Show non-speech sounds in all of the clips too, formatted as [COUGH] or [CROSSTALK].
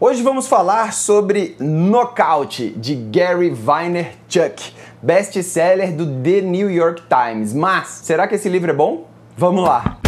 Hoje vamos falar sobre Knockout de Gary Vaynerchuk, best-seller do The New York Times. Mas será que esse livro é bom? Vamos lá.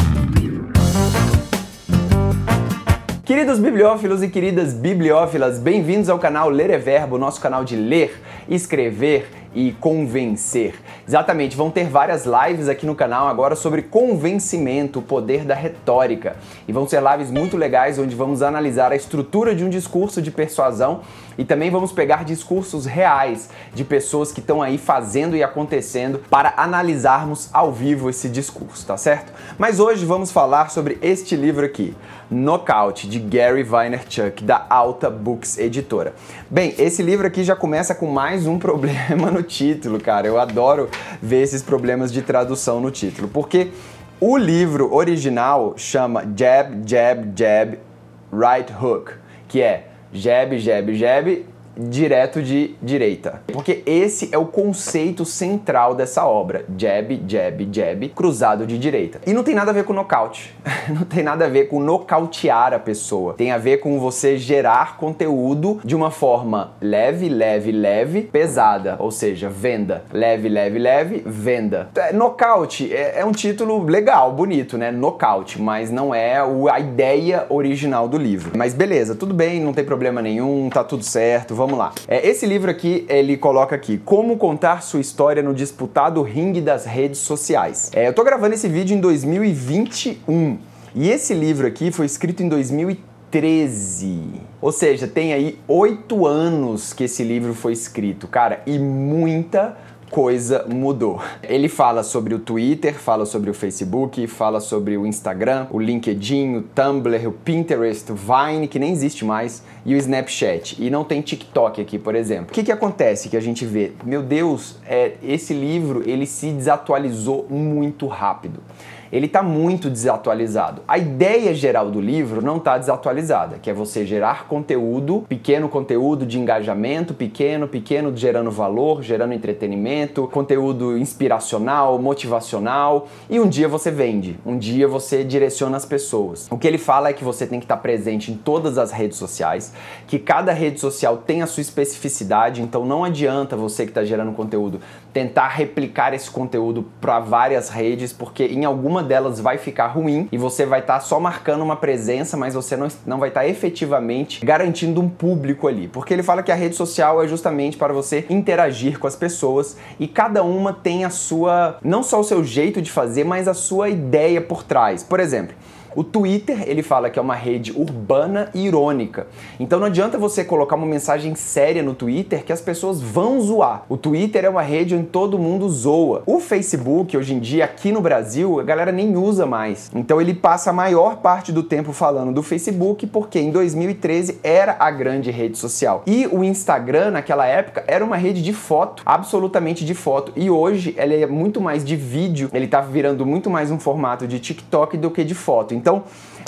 Queridos bibliófilos e queridas bibliófilas, bem-vindos ao canal Ler é Verbo, nosso canal de ler, escrever e convencer. Exatamente, vão ter várias lives aqui no canal agora sobre convencimento, o poder da retórica. E vão ser lives muito legais onde vamos analisar a estrutura de um discurso de persuasão e também vamos pegar discursos reais de pessoas que estão aí fazendo e acontecendo para analisarmos ao vivo esse discurso, tá certo? Mas hoje vamos falar sobre este livro aqui, Knockout, de Gary Vaynerchuk, da Alta Books Editora. Bem, esse livro aqui já começa com mais um [LAUGHS] problema no título, cara. Eu adoro ver esses problemas de tradução no título, porque o livro original chama Jab, Jab, Jab, Right Hook, que é jab, jab, jab, direto de direita. Porque esse é o conceito central dessa obra: jab, jab, jab, cruzado de direita. E não tem nada a ver com nocaute. [LAUGHS] não tem nada a ver com nocautear a pessoa. Tem a ver com você gerar conteúdo de uma forma leve, leve, leve, pesada, ou seja, venda. Leve, leve, leve, venda. É, nocaute é, é um título legal, bonito, né? Nocaute, mas não é a ideia original do livro. Mas beleza, tudo bem, não tem problema nenhum, tá tudo certo, vamos lá. É, esse livro aqui, ele coloca aqui Como contar sua história no disputado ringue das redes sociais. É, eu tô gravando esse vídeo em 2021 e esse livro aqui foi escrito em 2013. Ou seja, tem aí oito anos que esse livro foi escrito, cara, e muita coisa mudou. Ele fala sobre o Twitter, fala sobre o Facebook, fala sobre o Instagram, o LinkedIn, o Tumblr, o Pinterest, o Vine, que nem existe mais, e o Snapchat. E não tem TikTok aqui, por exemplo. O que, que acontece que a gente vê? Meu Deus, é, esse livro ele se desatualizou muito rápido ele está muito desatualizado. A ideia geral do livro não está desatualizada, que é você gerar conteúdo, pequeno conteúdo de engajamento, pequeno, pequeno, gerando valor, gerando entretenimento, conteúdo inspiracional, motivacional, e um dia você vende, um dia você direciona as pessoas. O que ele fala é que você tem que estar tá presente em todas as redes sociais, que cada rede social tem a sua especificidade, então não adianta você que está gerando conteúdo tentar replicar esse conteúdo para várias redes, porque em alguma uma delas vai ficar ruim e você vai estar tá só marcando uma presença, mas você não, não vai estar tá efetivamente garantindo um público ali. Porque ele fala que a rede social é justamente para você interagir com as pessoas e cada uma tem a sua, não só o seu jeito de fazer, mas a sua ideia por trás. Por exemplo, o Twitter, ele fala que é uma rede urbana e irônica. Então não adianta você colocar uma mensagem séria no Twitter que as pessoas vão zoar. O Twitter é uma rede onde todo mundo zoa. O Facebook, hoje em dia, aqui no Brasil, a galera nem usa mais. Então ele passa a maior parte do tempo falando do Facebook porque em 2013 era a grande rede social. E o Instagram, naquela época, era uma rede de foto, absolutamente de foto. E hoje ele é muito mais de vídeo, ele tá virando muito mais um formato de TikTok do que de foto. Então,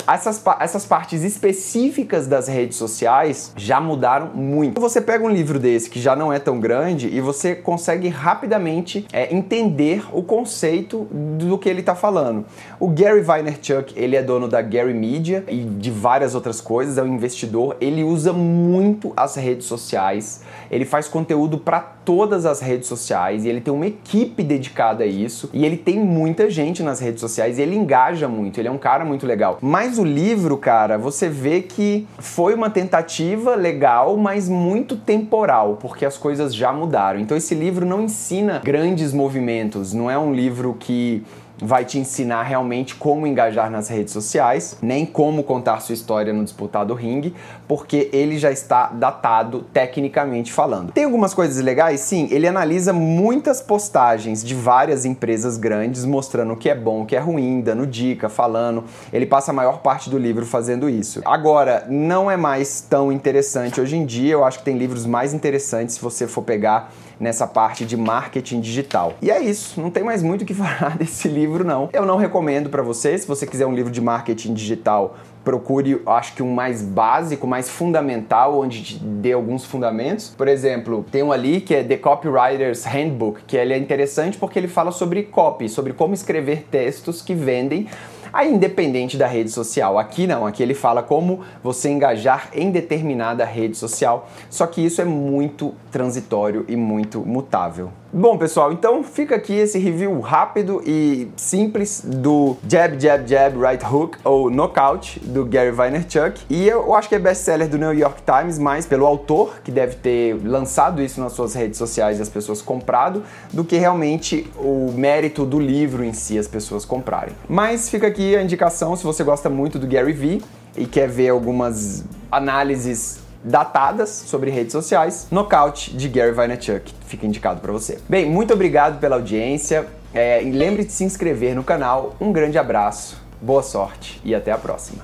essas, essas partes específicas das redes sociais já mudaram muito. Você pega um livro desse que já não é tão grande e você consegue rapidamente é, entender o conceito do que ele está falando. O Gary Vaynerchuk, ele é dono da Gary Media e de várias outras coisas, é um investidor, ele usa muito as redes sociais, ele faz conteúdo para todas as redes sociais e ele tem uma equipe dedicada a isso e ele tem muita gente nas redes sociais e ele engaja muito, ele é um cara muito legal. Mas o livro, cara, você vê que foi uma tentativa legal, mas muito temporal, porque as coisas já mudaram. Então esse livro não ensina grandes movimentos, não é um livro que vai te ensinar realmente como engajar nas redes sociais, nem como contar sua história no disputado ringue, porque ele já está datado tecnicamente falando. Tem algumas coisas legais? Sim, ele analisa muitas postagens de várias empresas grandes mostrando o que é bom, o que é ruim, dando dica, falando. Ele passa a maior parte do livro fazendo isso. Agora, não é mais tão interessante hoje em dia, eu acho que tem livros mais interessantes se você for pegar nessa parte de marketing digital. E é isso, não tem mais muito o que [LAUGHS] falar desse livro não. Eu não recomendo para você, se você quiser um livro de marketing digital, procure, acho que um mais básico, mais fundamental, onde te dê alguns fundamentos. Por exemplo, tem um ali que é The Copywriter's Handbook, que ele é interessante porque ele fala sobre copy, sobre como escrever textos que vendem Aí, independente da rede social, aqui não, aqui ele fala como você engajar em determinada rede social, só que isso é muito transitório e muito mutável. Bom, pessoal, então fica aqui esse review rápido e simples do Jab, Jab, Jab, Right Hook ou Knockout do Gary Vaynerchuk. E eu acho que é best-seller do New York Times, mais pelo autor, que deve ter lançado isso nas suas redes sociais e as pessoas comprado, do que realmente o mérito do livro em si as pessoas comprarem. Mas fica aqui a indicação se você gosta muito do Gary Vee e quer ver algumas análises datadas sobre redes sociais, Knockout de Gary Vaynerchuk. Fica indicado para você. Bem, muito obrigado pela audiência. É, lembre de se inscrever no canal. Um grande abraço, boa sorte e até a próxima.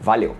Valeu!